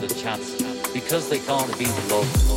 A chance because they can't beat love.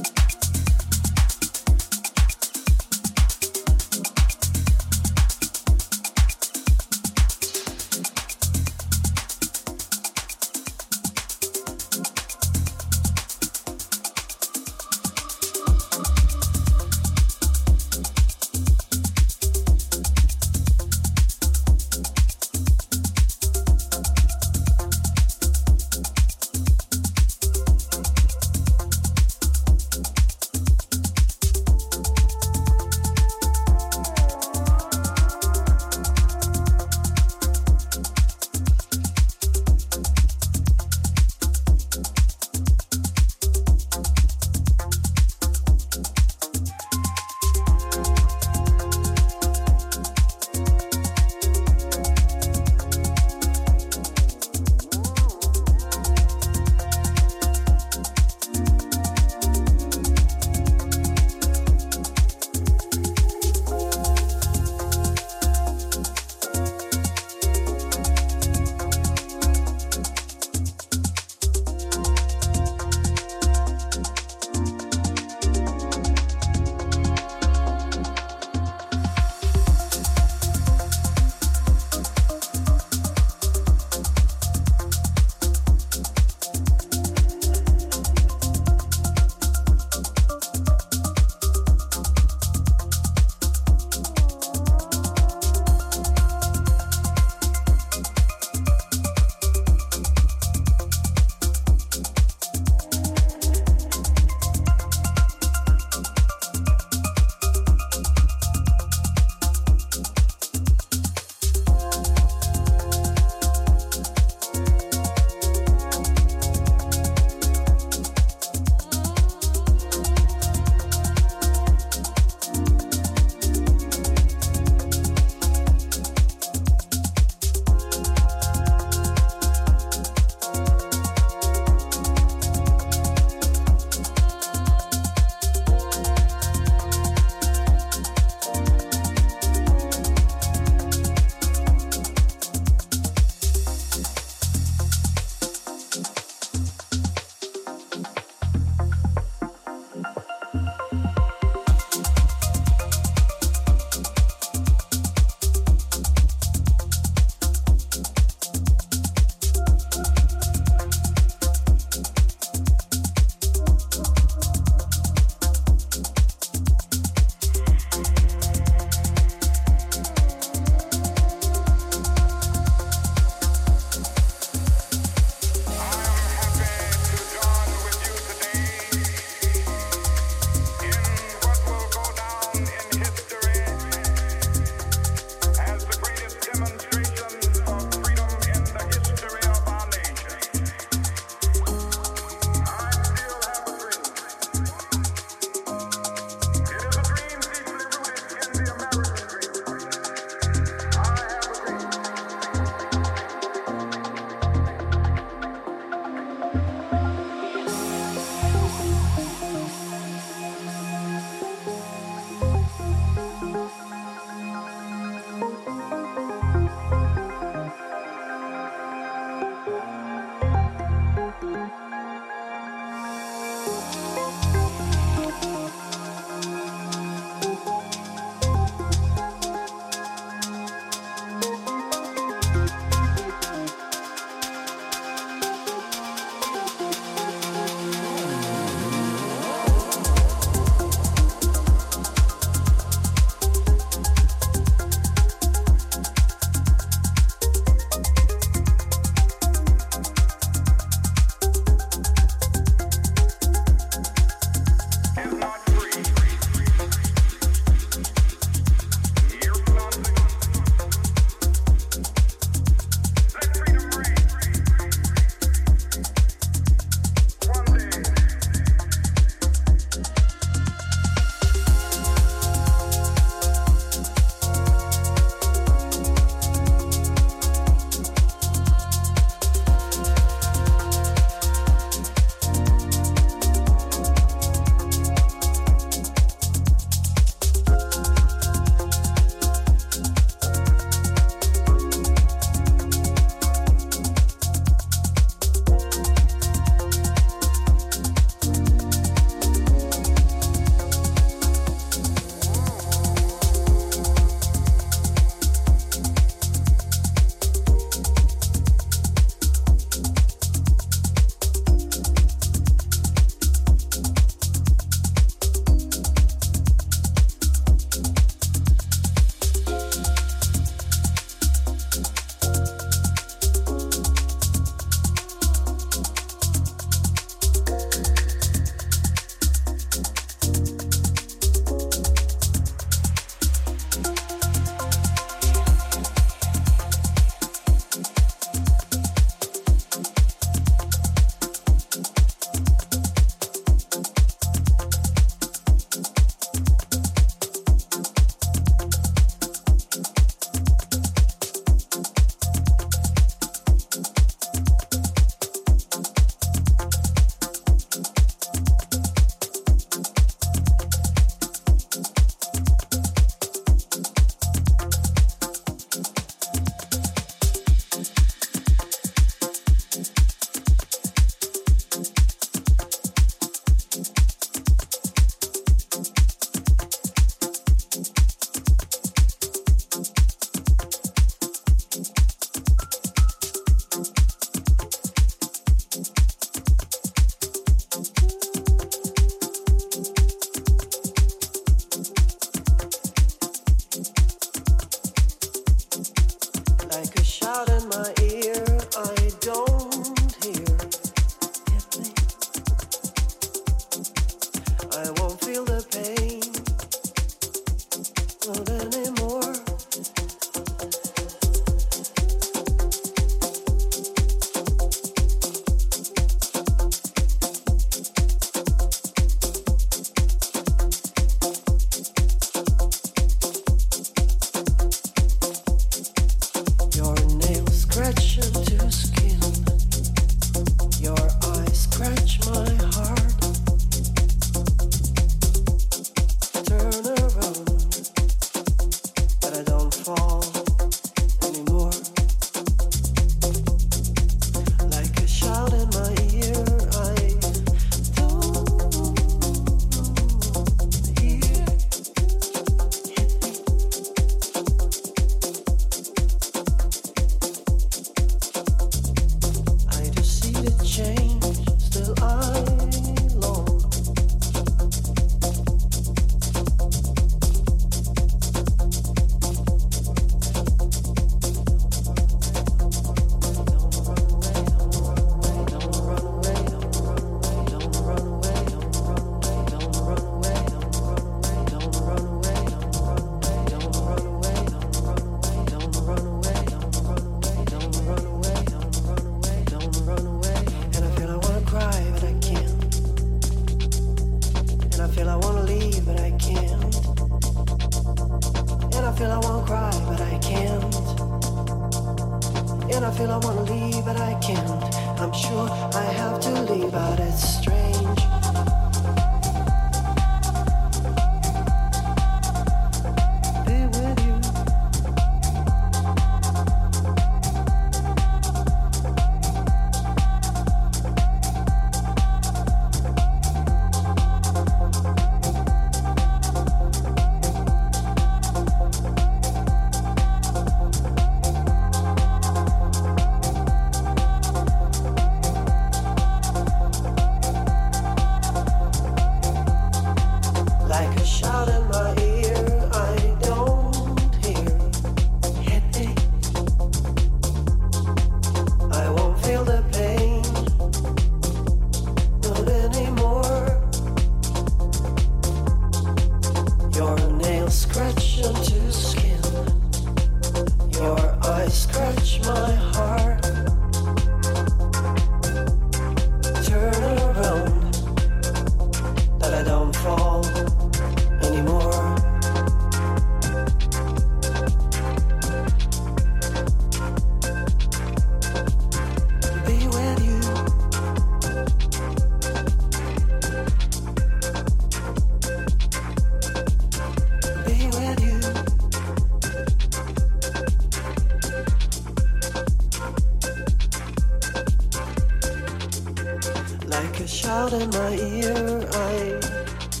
in my ear. I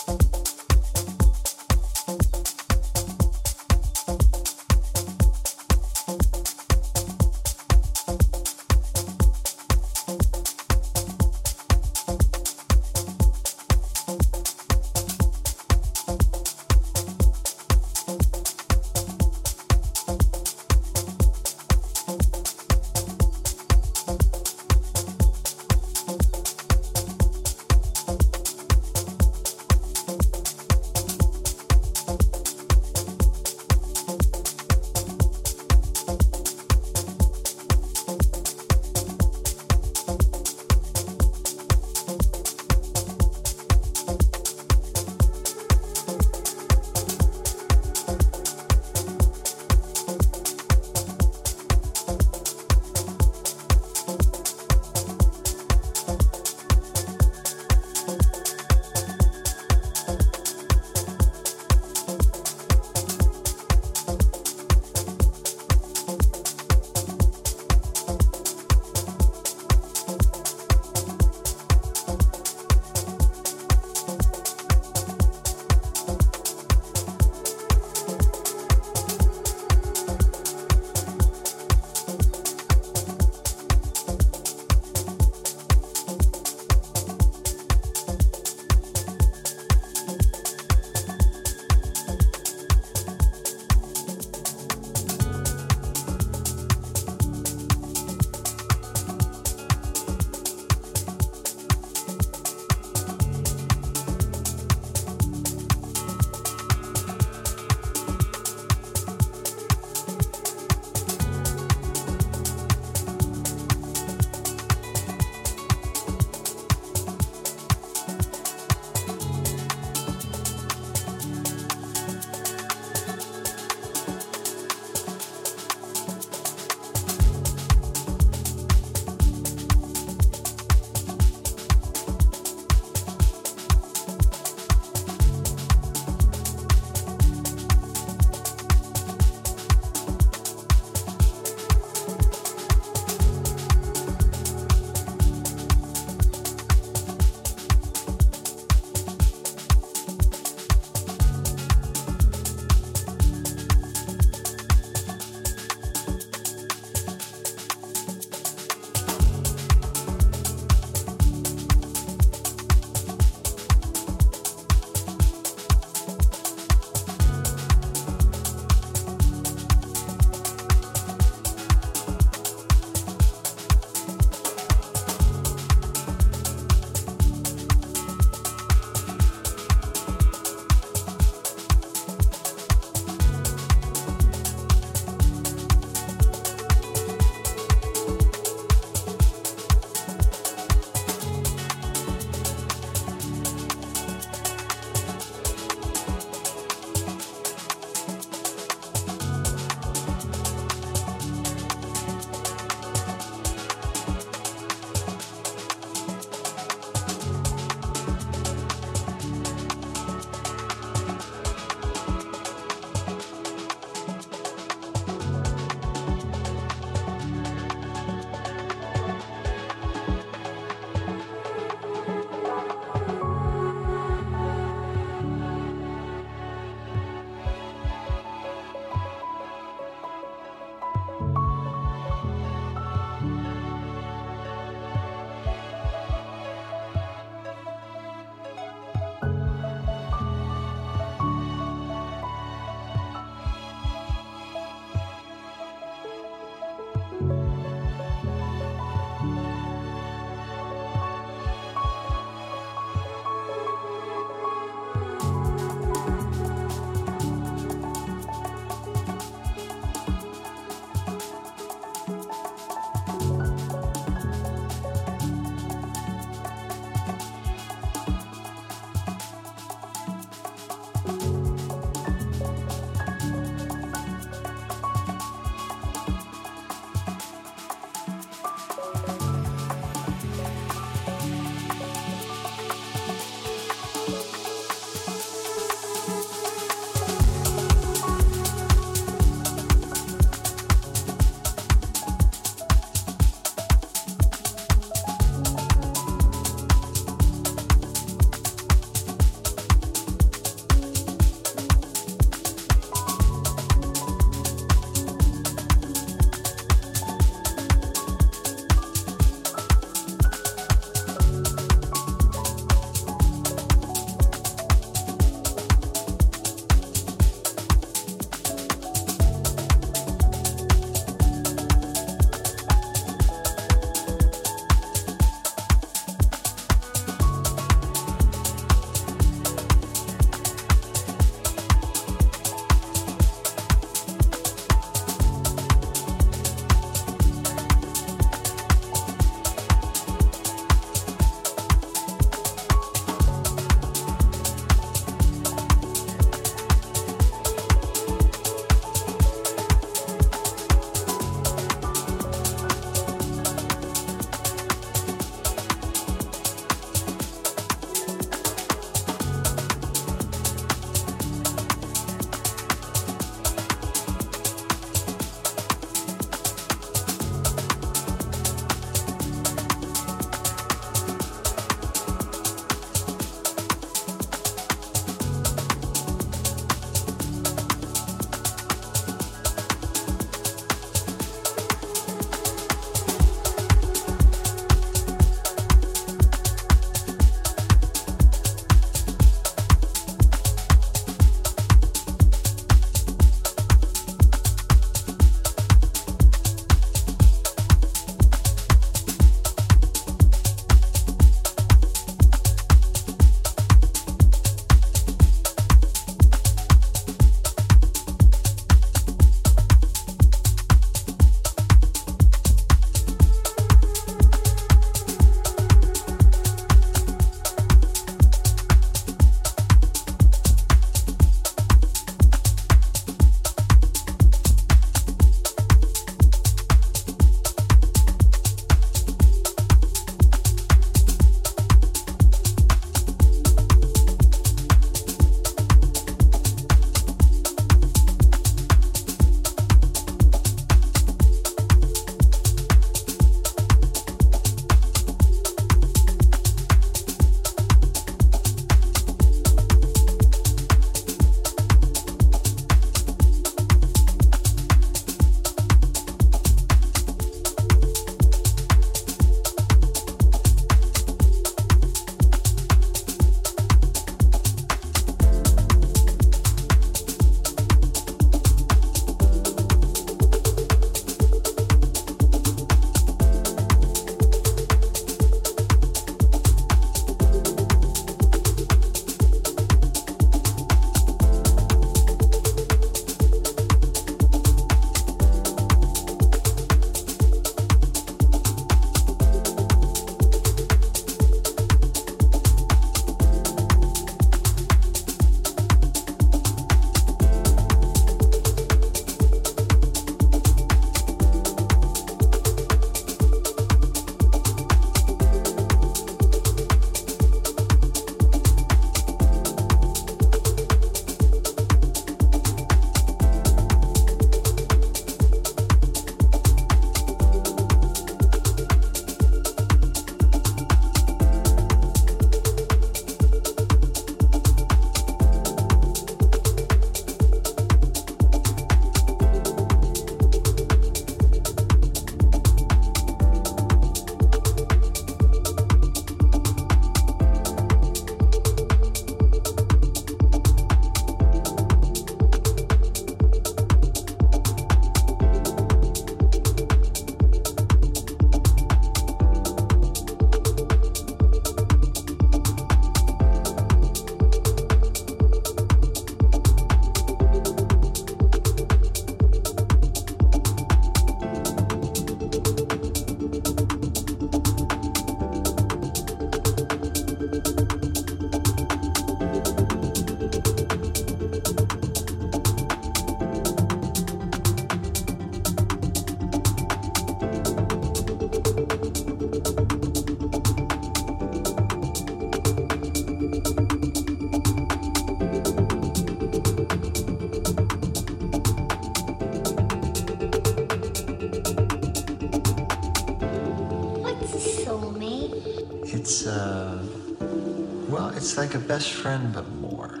best friend, but more.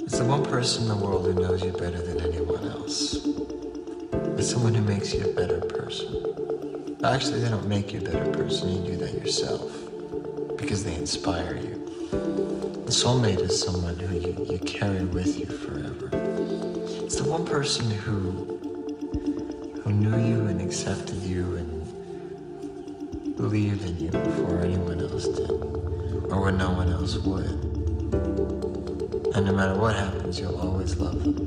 It's the one person in the world who knows you better than anyone else. It's someone who makes you a better person. Actually, they don't make you a better person, you do that yourself because they inspire you. A soulmate is someone who you, you carry with you forever. It's the one person who you'll always love